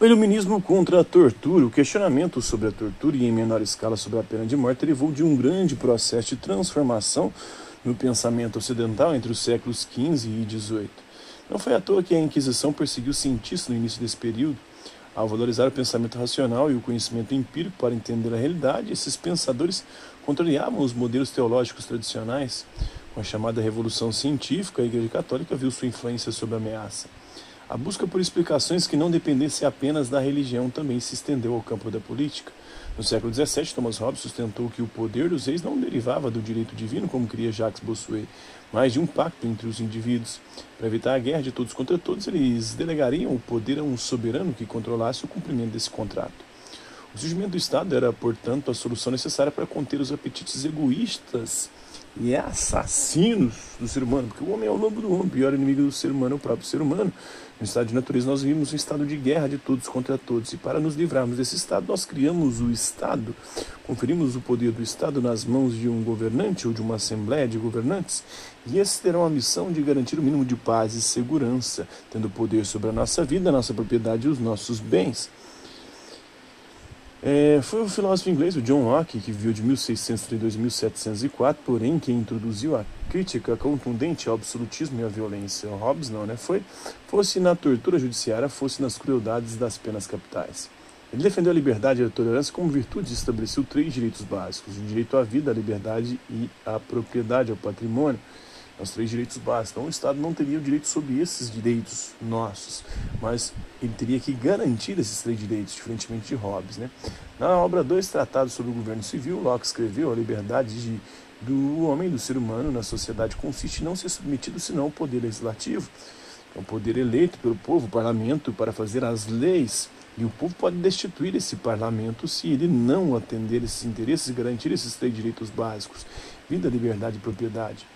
O iluminismo contra a tortura, o questionamento sobre a tortura e em menor escala sobre a pena de morte derivou de um grande processo de transformação no pensamento ocidental entre os séculos XV e XVIII. Não foi à toa que a Inquisição perseguiu cientistas no início desse período. Ao valorizar o pensamento racional e o conhecimento empírico para entender a realidade, esses pensadores contrariavam os modelos teológicos tradicionais. Com a chamada Revolução Científica, a Igreja Católica viu sua influência sob ameaça. A busca por explicações que não dependessem apenas da religião também se estendeu ao campo da política. No século XVII, Thomas Hobbes sustentou que o poder dos reis não derivava do direito divino, como queria Jacques Bossuet, mas de um pacto entre os indivíduos. Para evitar a guerra de todos contra todos, eles delegariam o poder a um soberano que controlasse o cumprimento desse contrato. O surgimento do Estado era, portanto, a solução necessária para conter os apetites egoístas e assassinos do ser humano, porque o homem é o lobo do homem, o pior inimigo do ser humano é o próprio ser humano. No estado de natureza, nós vivemos um estado de guerra de todos contra todos. E para nos livrarmos desse estado, nós criamos o Estado, conferimos o poder do Estado nas mãos de um governante ou de uma assembleia de governantes. E esses terão a missão de garantir o mínimo de paz e segurança, tendo poder sobre a nossa vida, a nossa propriedade e os nossos bens. É, foi o filósofo inglês, o John Locke, que viveu de 1632 a 1704, porém quem introduziu a crítica contundente ao absolutismo e à violência. Hobbes não, né? Foi, fosse na tortura judiciária, fosse nas crueldades das penas capitais. Ele defendeu a liberdade e a tolerância como virtudes e estabeleceu três direitos básicos: o direito à vida, à liberdade e à propriedade, ao patrimônio os três direitos básicos. Então, o Estado não teria o direito sobre esses direitos nossos, mas ele teria que garantir esses três direitos, diferentemente de Hobbes. Né? Na obra Dois Tratados sobre o Governo Civil, Locke escreveu a liberdade de, do homem, do ser humano na sociedade consiste em não ser submetido senão ao poder legislativo, é o poder eleito pelo povo, o parlamento, para fazer as leis. E o povo pode destituir esse parlamento se ele não atender esses interesses e garantir esses três direitos básicos: vida, liberdade e propriedade.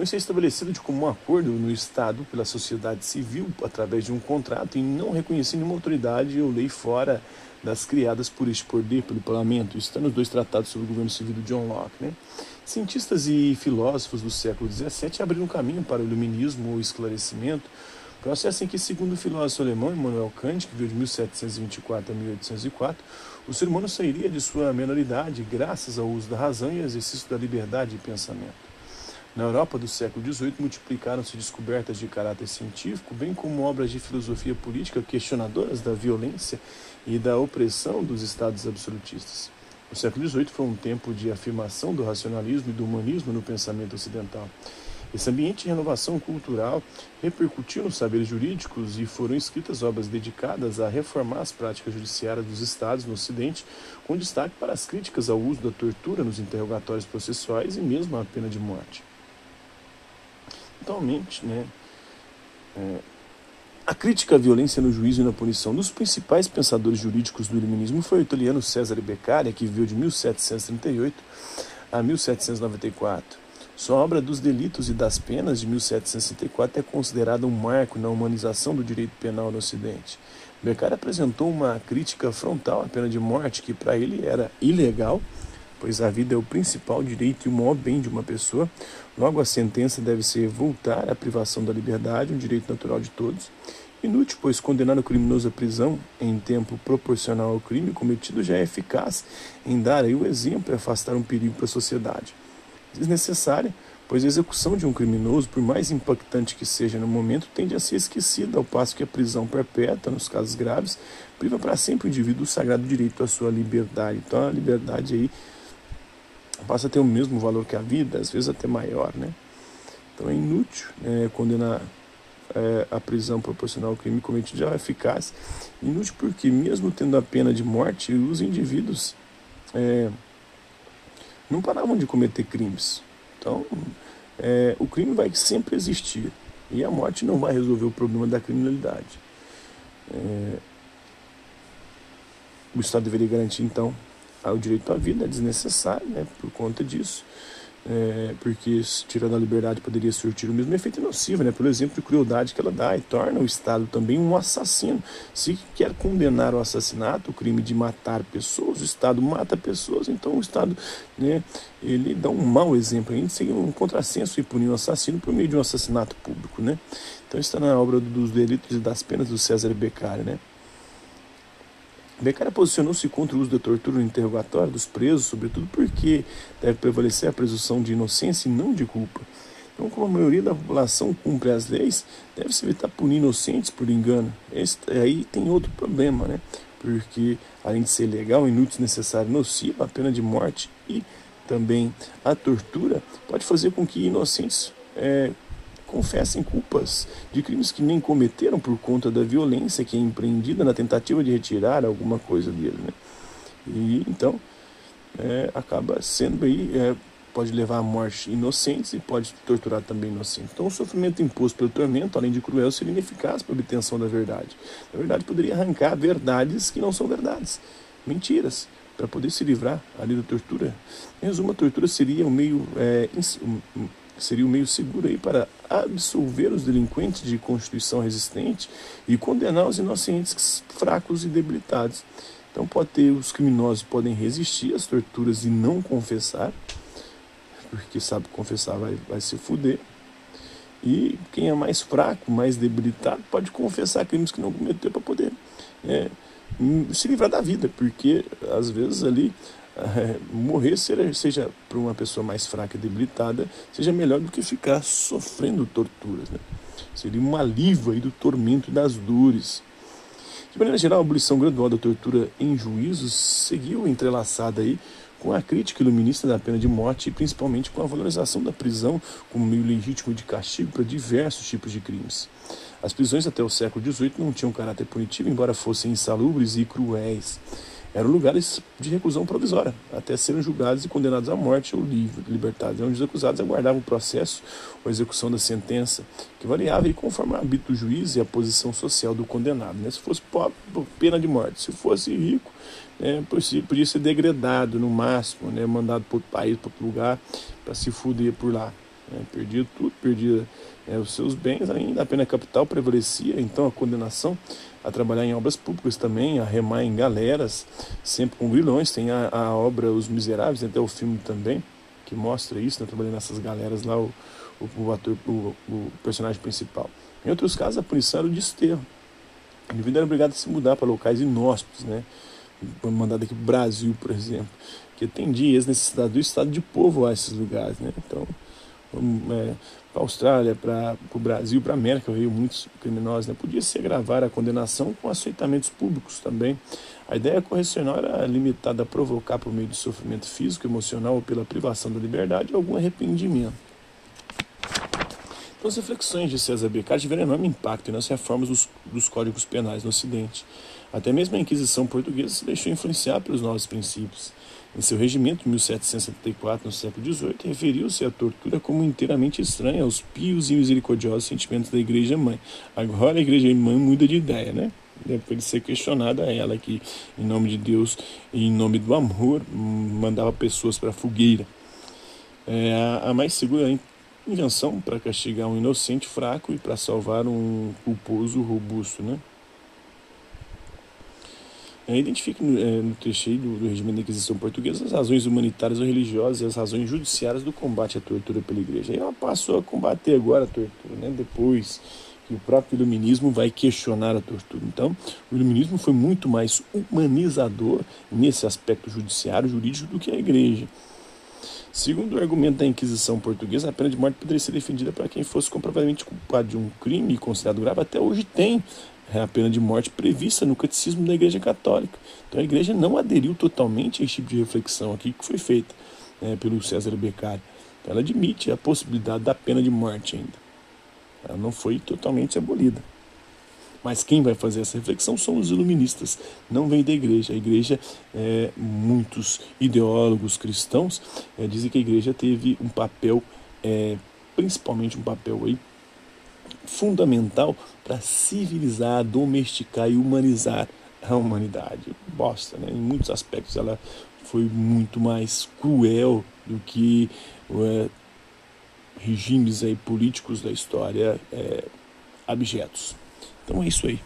Então, isso é estabelecido de comum acordo no Estado pela sociedade civil através de um contrato e não reconhecendo nenhuma autoridade ou lei fora das criadas por este poder pelo parlamento. Isso está nos dois tratados sobre o governo civil do John Locke. Né? Cientistas e filósofos do século XVII abriram caminho para o iluminismo ou esclarecimento, processo em que, segundo o filósofo alemão Immanuel Kant, que viveu de 1724 a 1804, o ser humano sairia de sua menoridade graças ao uso da razão e exercício da liberdade de pensamento. Na Europa do século XVIII, multiplicaram-se descobertas de caráter científico, bem como obras de filosofia política questionadoras da violência e da opressão dos estados absolutistas. O século XVIII foi um tempo de afirmação do racionalismo e do humanismo no pensamento ocidental. Esse ambiente de renovação cultural repercutiu nos saberes jurídicos e foram escritas obras dedicadas a reformar as práticas judiciárias dos estados no Ocidente, com destaque para as críticas ao uso da tortura nos interrogatórios processuais e mesmo à pena de morte. Atualmente, né, é, a crítica à violência no juízo e na punição dos principais pensadores jurídicos do iluminismo foi o italiano Cesare Beccaria, que viveu de 1738 a 1794. Sua obra dos delitos e das penas de 1764 é considerada um marco na humanização do direito penal no Ocidente. Beccaria apresentou uma crítica frontal à pena de morte, que para ele era ilegal pois a vida é o principal direito e o maior bem de uma pessoa. Logo, a sentença deve ser voltar à privação da liberdade, um direito natural de todos. Inútil, pois condenar o criminoso à prisão em tempo proporcional ao crime cometido já é eficaz em dar aí o exemplo e afastar um perigo para a sociedade. Desnecessária, pois a execução de um criminoso, por mais impactante que seja no momento, tende a ser esquecida, ao passo que a prisão perpétua, nos casos graves, priva para sempre o indivíduo do sagrado direito à sua liberdade. Então, a liberdade aí passa a ter o mesmo valor que a vida, às vezes até maior, né? Então é inútil né, condenar é, a prisão proporcional ao crime cometido já é eficaz. Inútil porque, mesmo tendo a pena de morte, os indivíduos é, não paravam de cometer crimes. Então, é, o crime vai sempre existir e a morte não vai resolver o problema da criminalidade. É, o Estado deveria garantir, então, o direito à vida é desnecessário né, por conta disso. É, porque tirando a liberdade poderia surtir o mesmo efeito nocivo, né, pelo exemplo de crueldade que ela dá e torna o Estado também um assassino. Se quer condenar o assassinato, o crime de matar pessoas, o Estado mata pessoas, então o Estado né, ele dá um mau exemplo ainda, seria um contrassenso e punir um assassino por meio de um assassinato público. Né? Então está na obra dos delitos e das penas do César Beccaria. Né? Beccaria posicionou-se contra o uso da tortura no interrogatório dos presos, sobretudo porque deve prevalecer a presunção de inocência e não de culpa. Então, como a maioria da população cumpre as leis, deve-se evitar punir inocentes por engano. Esse, aí tem outro problema, né? Porque, além de ser legal, inútil, desnecessário, nocivo, a pena de morte e também a tortura pode fazer com que inocentes é, confessem culpas de crimes que nem cometeram por conta da violência que é empreendida na tentativa de retirar alguma coisa dele, né? E então é, acaba sendo aí é, pode levar à morte inocentes e pode torturar também inocentes. Então, o sofrimento imposto pelo tormento, além de cruel, seria ineficaz para a obtenção da verdade. Na verdade, poderia arrancar verdades que não são verdades, mentiras, para poder se livrar ali da tortura. Em resumo, a tortura seria um meio, é, seria um meio seguro aí para absolver os delinquentes de constituição resistente e condenar os inocentes fracos e debilitados. Então, pode ter os criminosos podem resistir às torturas e não confessar porque sabe confessar vai, vai se fuder. E quem é mais fraco, mais debilitado, pode confessar crimes que não cometeu para poder é, se livrar da vida, porque às vezes ali é, morrer seja, seja para uma pessoa mais fraca e debilitada, seja melhor do que ficar sofrendo torturas. Né? Seria um alívio aí do tormento e das dores. De maneira geral, a abolição gradual da tortura em juízos seguiu entrelaçada aí com a crítica iluminista da pena de morte e principalmente com a valorização da prisão como meio legítimo de castigo para diversos tipos de crimes. As prisões até o século XVIII não tinham caráter punitivo, embora fossem insalubres e cruéis. Eram lugares de reclusão provisória, até serem julgados e condenados à morte ou libertados, onde os acusados aguardavam o processo ou execução da sentença, que variava e conforme o hábito do juiz e a posição social do condenado. Né? Se fosse pobre, pena de morte. Se fosse rico, né, podia ser degradado no máximo, né, mandado para outro país, para outro lugar, para se fuder por lá. Né, perdia tudo, perdia é, os seus bens, ainda a pena capital prevalecia, então a condenação a trabalhar em obras públicas também, a remar em galeras, sempre com grilhões. Tem a, a obra Os Miseráveis, até o filme também, que mostra isso, né, trabalhando nessas galeras lá, o, o, o ator, o, o, personagem principal. Em outros casos, a punição era o desterro. O indivíduo era obrigado a se mudar para locais inóspitos, né? mandado aqui para o Brasil, por exemplo, que tem dias necessidade do Estado de povoar esses lugares. Né? Então, é, para a Austrália, para o Brasil, para a América veio muitos criminosos. Né? Podia-se agravar a condenação com aceitamentos públicos também. A ideia correcional era limitada a provocar, por meio de sofrimento físico, emocional ou pela privação da liberdade, algum arrependimento. Então, as reflexões de César Beccaria tiveram enorme impacto nas reformas dos, dos códigos penais no Ocidente. Até mesmo a Inquisição portuguesa se deixou influenciar pelos novos princípios. Em seu regimento, de 1774, no século XVIII, referiu-se à tortura como inteiramente estranha aos pios e misericordiosos sentimentos da Igreja Mãe. Agora a Igreja Mãe muda de ideia, né? Depois de ser questionada ela que, em nome de Deus e em nome do amor, mandava pessoas para a fogueira. É a mais segura invenção para castigar um inocente fraco e para salvar um culposo robusto, né? É, identifique no, é, no trecho do, do regime da Inquisição Portuguesa as razões humanitárias ou religiosas e as razões judiciárias do combate à tortura pela Igreja. Aí ela passou a combater agora a tortura, né? depois que o próprio iluminismo vai questionar a tortura. Então, o iluminismo foi muito mais humanizador nesse aspecto judiciário, jurídico, do que a Igreja. Segundo o argumento da Inquisição Portuguesa, a pena de morte poderia ser defendida para quem fosse comprovadamente culpado de um crime considerado grave. Até hoje tem é a pena de morte prevista no catecismo da Igreja Católica. Então a Igreja não aderiu totalmente a esse tipo de reflexão aqui que foi feita né, pelo César Beccari. Então, ela admite a possibilidade da pena de morte ainda. Ela não foi totalmente abolida. Mas quem vai fazer essa reflexão são os iluministas, não vem da igreja. A igreja, é, muitos ideólogos cristãos é, dizem que a igreja teve um papel, é, principalmente um papel aí, fundamental para civilizar, domesticar e humanizar a humanidade. Bosta, né? Em muitos aspectos ela foi muito mais cruel do que é, regimes aí políticos da história é, abjetos. Então é isso aí.